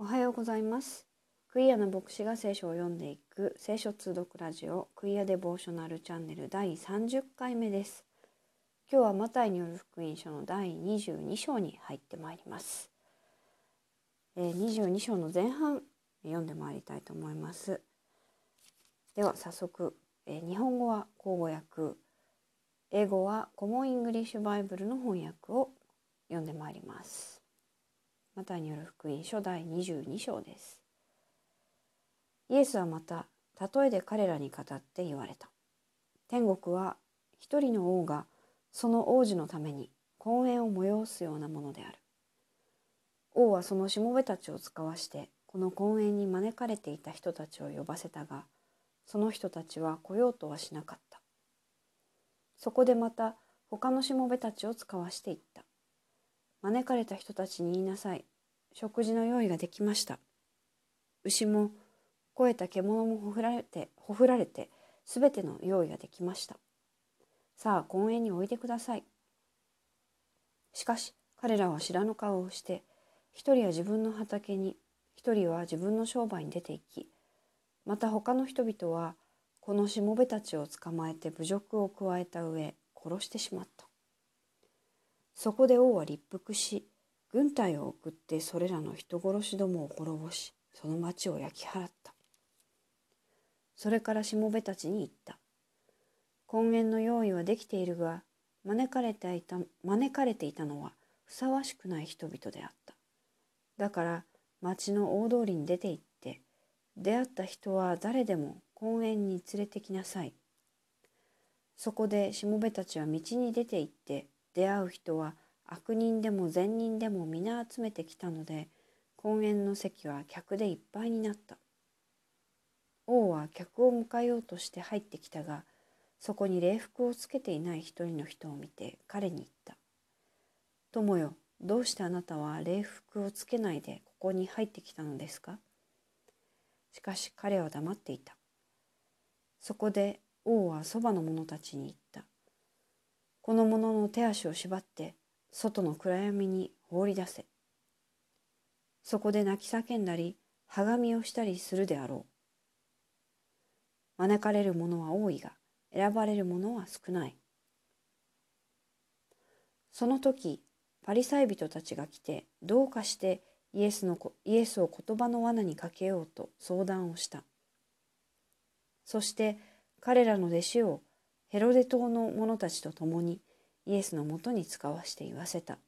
おはようございます。クイアの牧師が聖書を読んでいく聖書通読ラジオクイアデボーショナルチャンネル第30回目です。今日はマタイによる福音書の第22章に入ってまいります。えー22章の前半読んでまいりたいと思います。では早速、えー日本語は口語訳、英語はコモンイングリッシュバイブルの翻訳を読んでまいります。マタイによる福音書第22章です。イエスはまた例えで彼らに語って言われた。天国は一人の王がその王子のために婚宴を催すようなものである。王はそのしもべたちを使わしてこの婚宴に招かれていた人たちを呼ばせたがその人たちは来ようとはしなかった。そこでまた他のしもべたちを使わしていった。招かれた人たちに言いなさい。食事の用意ができました。牛も肥えた獣もほふられて、ほふられて、すべての用意ができました。さあ、婚宴においでください。しかし、彼らは知らぬ顔をして、一人は自分の畑に、一人は自分の商売に出て行き、また他の人々は、このしもべたちを捕まえて侮辱を加えた上、殺してしまった。そこで王は立腹し、軍隊を送ってそれらの人殺しどもを滅ぼし、その町を焼き払った。それからしもべたちに言った。婚宴の用意はできているが、招かれていた招かれていたのはふさわしくない人々であった。だから町の大通りに出て行って、出会った人は誰でも婚宴に連れてきなさい。そこでしもべたちは道に出て行って、出会う人は悪人でも善人でも皆集めてきたので婚宴の席は客でいっぱいになった。王は客を迎えようとして入ってきたがそこに礼服をつけていない一人の人を見て彼に言った「友よどうしてあなたは礼服をつけないでここに入ってきたのですか?」しかし彼は黙っていた。そこで王はそばの者たちに言った。この者の手足を縛って外の暗闇に放り出せ。そこで泣き叫んだり、はがみをしたりするであろう。招かれる者は多いが、選ばれる者は少ない。その時、パリサイ人たちが来て、どうかしてイエスのイエスを言葉の罠にかけようと相談をした。そして彼らの弟子をヘロデ島の者たちと共にイエスのもとに使わして言わせた。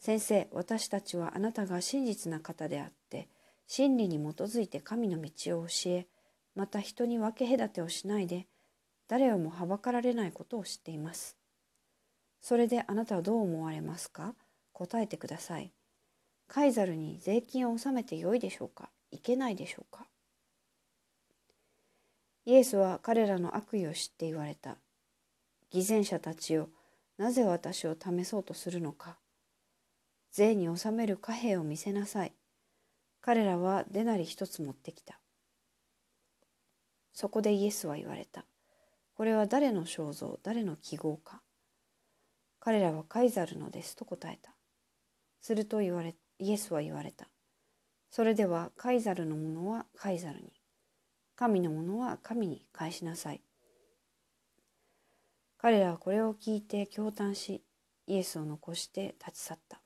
先生、私たちはあなたが真実な方であって、真理に基づいて神の道を教え、また人に分け隔てをしないで、誰をもはばかられないことを知っています。それであなたはどう思われますか？答えてください。カイザルに税金を納めてよいでしょうか？いけないでしょうか？イエスは彼らの悪意を知って言われた。偽善者たちよ、なぜ私を試そうとするのか。税に納める貨幣を見せなさい。彼らはデナリ一つ持ってきた。そこでイエスは言われた。これは誰の肖像、誰の記号か。彼らはカイザルのですと答えた。すると言われ、イエスは言われた。それではカイザルのものはカイザルに。神のものは神に返しなさい。彼らはこれを聞いて驚嘆し、イエスを残して立ち去った。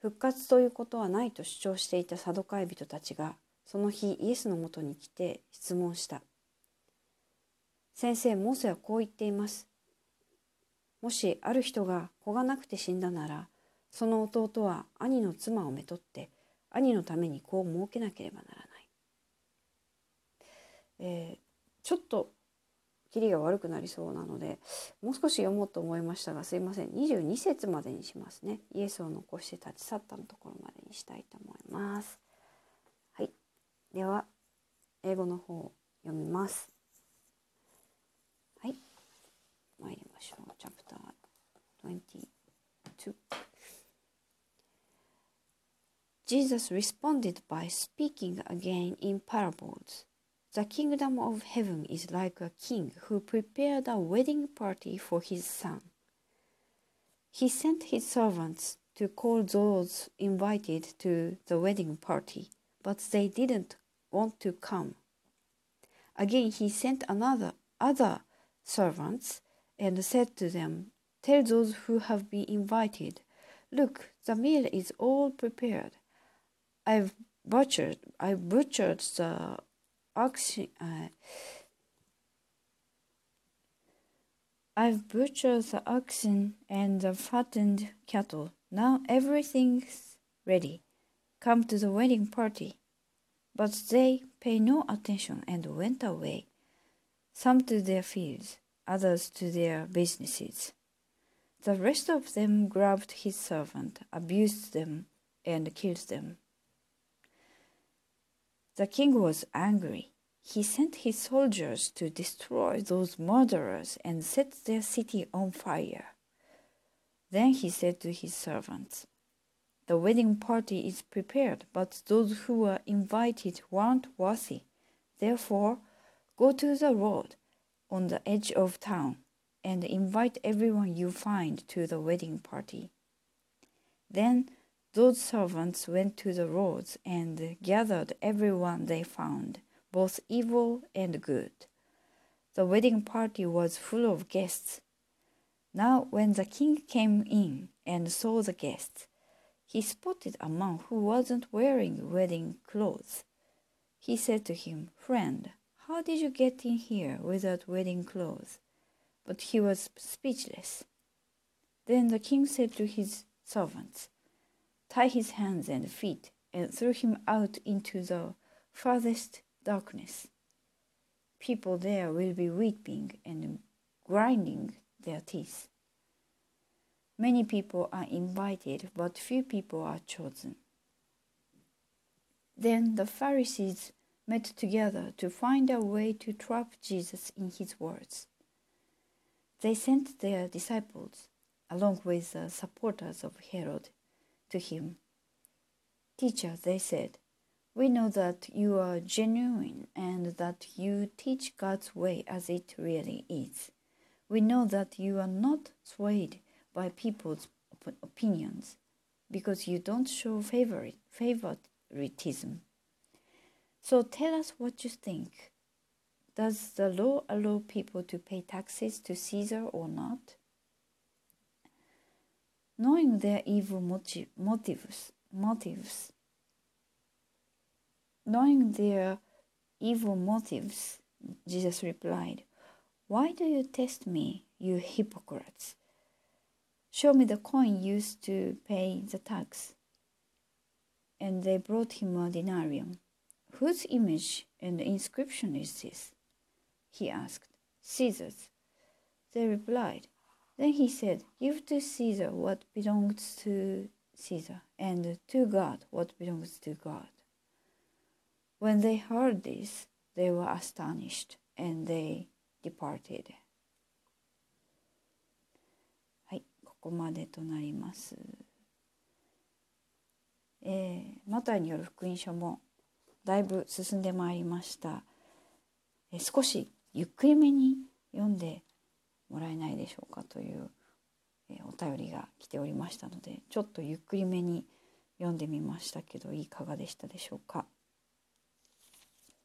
復活ということはないと主張していたサドカイ人たちが、その日イエスのもとに来て質問した。先生、モーセはこう言っています。もしある人が子がなくて死んだなら、その弟は兄の妻をめとって、兄のために子を設けなければならない。えー、ちょっとキリが悪くなりそうなのでもう少し読もうと思いましたがすいません。22節までにしますね。イエスを残して立ち去ったのところまでにしたいと思います。はい。では英語の方を読みます。はい。参りましょう。チャプター22 Jesus responded by speaking again in parables. The kingdom of heaven is like a king who prepared a wedding party for his son. He sent his servants to call those invited to the wedding party, but they didn't want to come. Again he sent another other servants and said to them, Tell those who have been invited, Look, the meal is all prepared. I've butchered I butchered the oxen uh, I've butchered the oxen and the fattened cattle. Now everything's ready. Come to the wedding party. But they paid no attention and went away, some to their fields, others to their businesses. The rest of them grabbed his servant, abused them, and killed them. The king was angry. He sent his soldiers to destroy those murderers and set their city on fire. Then he said to his servants, The wedding party is prepared, but those who were invited weren't worthy. Therefore, go to the road on the edge of town and invite everyone you find to the wedding party. Then those servants went to the roads and gathered everyone they found, both evil and good. The wedding party was full of guests. Now, when the king came in and saw the guests, he spotted a man who wasn't wearing wedding clothes. He said to him, Friend, how did you get in here without wedding clothes? But he was speechless. Then the king said to his servants, Tie his hands and feet and throw him out into the farthest darkness. People there will be weeping and grinding their teeth. Many people are invited, but few people are chosen. Then the Pharisees met together to find a way to trap Jesus in his words. They sent their disciples, along with the supporters of Herod, to him. Teacher, they said, we know that you are genuine and that you teach God's way as it really is. We know that you are not swayed by people's op- opinions because you don't show favoritism. So tell us what you think. Does the law allow people to pay taxes to Caesar or not? Knowing their evil motive, motives, motives, knowing their evil motives, Jesus replied, Why do you test me, you hypocrites? Show me the coin used to pay the tax. And they brought him a denarium. Whose image and inscription is this? He asked. Caesar's. They replied. Then he said, Give to Caesar what belongs to Caesar, and to God what belongs to God. When they heard this, they were astonished, and they departed. はい、ここまでとなります。えー、マタイによる福音書もだいぶ進んでまいりました。えー、少しゆっくりめに読んでもらえないでしょうかという、えー、お便りが来ておりましたのでちょっとゆっくりめに読んでみましたけどいかがでしたでしょうか？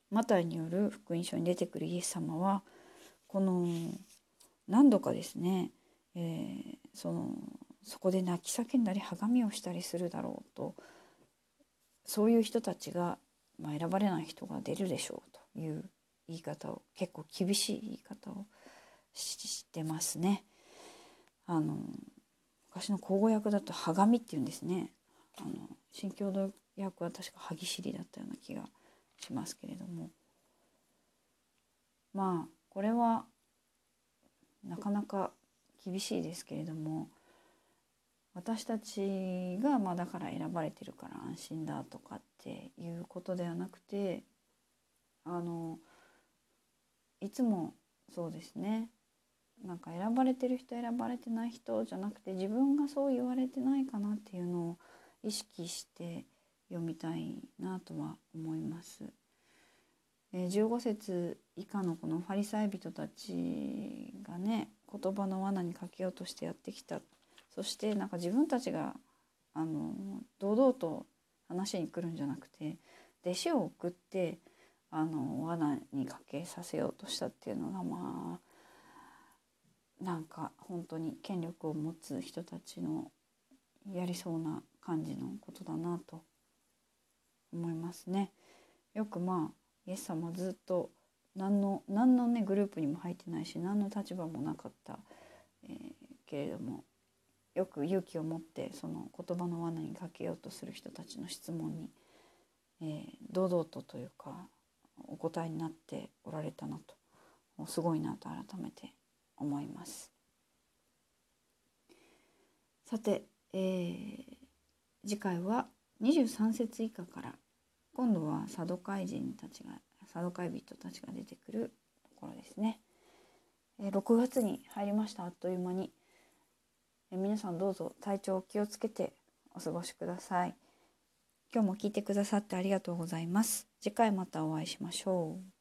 マタイによる福音書に出てくるイエス様はこの何度かですね、えー、そのそこで泣き叫んだりはがみをしたりするだろうとそういう人たちが、まあ、選ばれない人が出るでしょうという言い方を結構厳しい言い方をしてますね。あの昔の口語訳だと「はがみ」っていうんですね。あの新共同訳は確か「歯ぎしり」だったような気がしますけれどもまあこれはなかなか厳しいですけれども私たちがまあだから選ばれてるから安心だとかっていうことではなくてあのいつもそうですねなんか選ばれてる人選ばれてない人じゃなくて自分がそう言われてないかなっていうのを意識して読みたいなとは思います。え15節以下のこのファリサイ人たちがね言葉の罠にかけようとしてやってきたそしてなんか自分たちがあの堂々と話に来るんじゃなくて弟子を送ってあの罠にかけさせようとしたっていうのがまあなんか本当に権力を持つ人たちのやりそうな感じのことだなと思いますね。よくまあイエス様ずっと何の何のねグループにも入ってないし何の立場もなかった、えー、けれどもよく勇気を持ってその言葉の罠にかけようとする人たちの質問に、えー、堂々とというかお答えになっておられたなとすごいなと改めて思います。さて、えー、次回は23節以下から今度はサドカイ人たちがサドカイ人たちが出てくるところですね。えー、6月に入りましたあっという間に、えー、皆さんどうぞ体調を気をつけてお過ごしください。今日も聞いてくださってありがとうございます。次回またお会いしましょう。